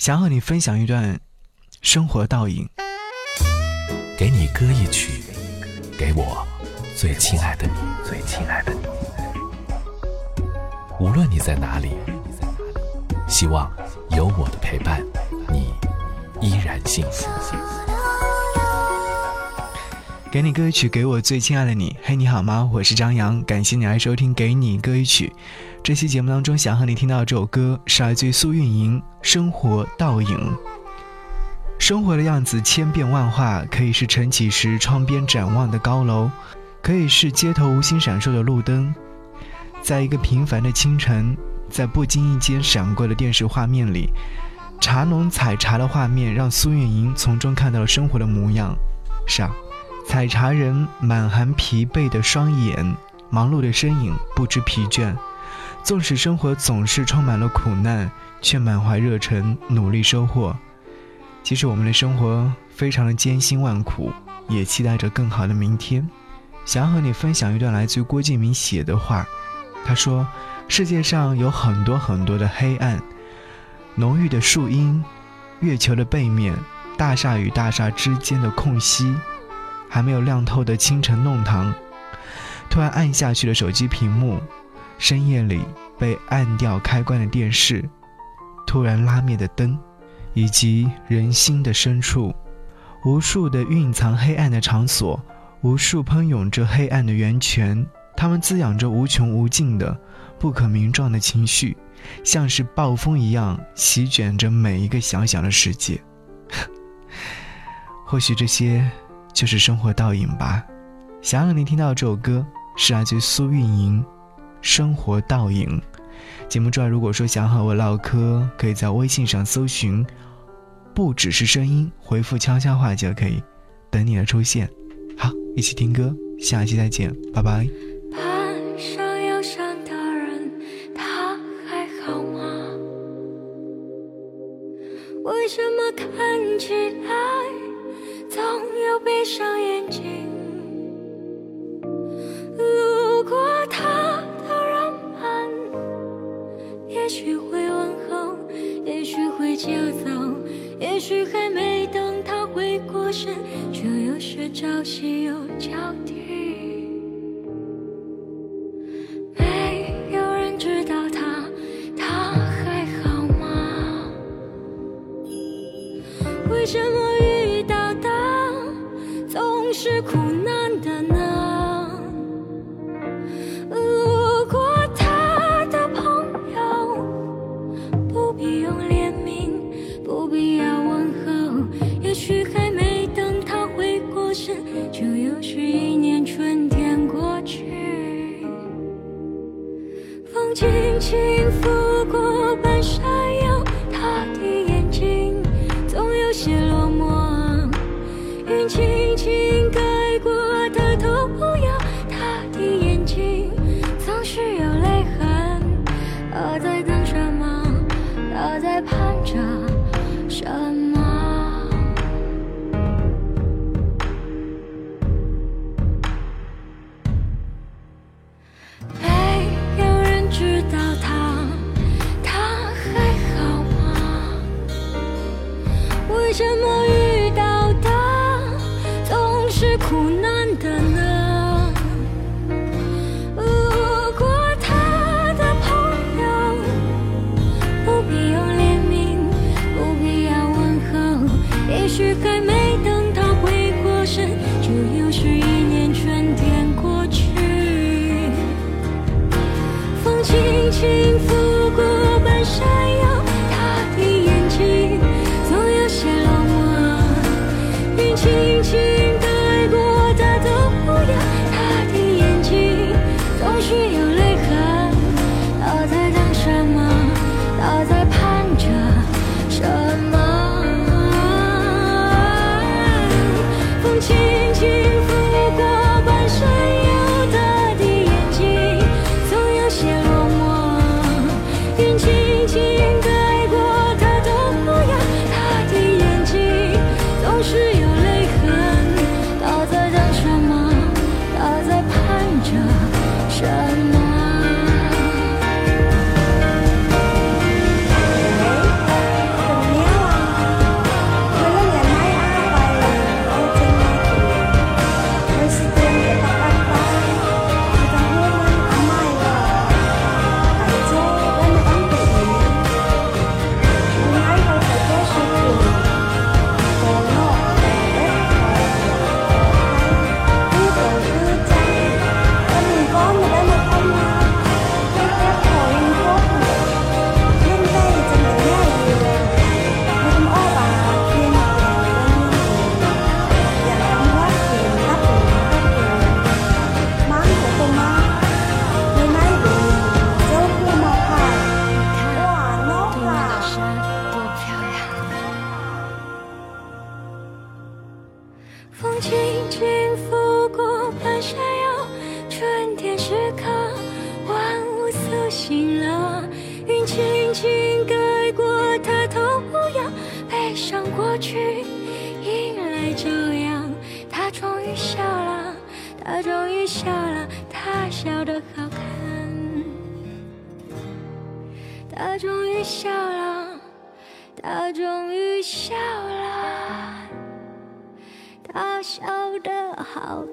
想和你分享一段生活倒影。给你歌一曲，给我最亲爱的你，最亲爱的你。无论你在哪里，希望有我的陪伴，你依然幸福。给你歌曲，给我最亲爱的你。嘿，你好吗？我是张扬，感谢你来收听《给你歌曲》。这期节目当中，想和你听到这首歌是来自苏运莹《生活倒影》。生活的样子千变万化，可以是晨起时窗边展望的高楼，可以是街头无心闪烁的路灯。在一个平凡的清晨，在不经意间闪过的电视画面里，茶农采茶的画面让苏运莹从中看到了生活的模样。是啊。采茶人满含疲惫的双眼，忙碌的身影不知疲倦。纵使生活总是充满了苦难，却满怀热忱，努力收获。其实我们的生活非常的艰辛万苦，也期待着更好的明天。想要和你分享一段来自于郭敬明写的话，他说：“世界上有很多很多的黑暗，浓郁的树荫，月球的背面，大厦与大厦之间的空隙。”还没有亮透的清晨弄堂，突然按下去的手机屏幕，深夜里被按掉开关的电视，突然拉灭的灯，以及人心的深处，无数的蕴藏黑暗的场所，无数喷涌着黑暗的源泉，它们滋养着无穷无尽的不可名状的情绪，像是暴风一样席卷着每一个小小的世界。或许这些。就是生活倒影吧。想让你听到这首歌，是来自苏运莹《生活倒影》。节目之外，如果说想和我唠嗑，可以在微信上搜寻“不只是声音”，回复悄悄话就可以，等你的出现。好，一起听歌，下期再见，拜拜。也许还没等他回过神，就又是朝夕又交替。没有人知道他，他还好吗？为什么遇到他总？是苦难去为什么遇到的总是苦难的呢？路过他的朋友，不必用怜悯，不必要问候。也许还没等他回过神，就又是闪耀春天时刻万物苏醒了云轻轻盖过他头崖悲伤过去迎来朝阳他终于笑了他终于笑了他笑得好看他终于笑了他终于笑了他笑得好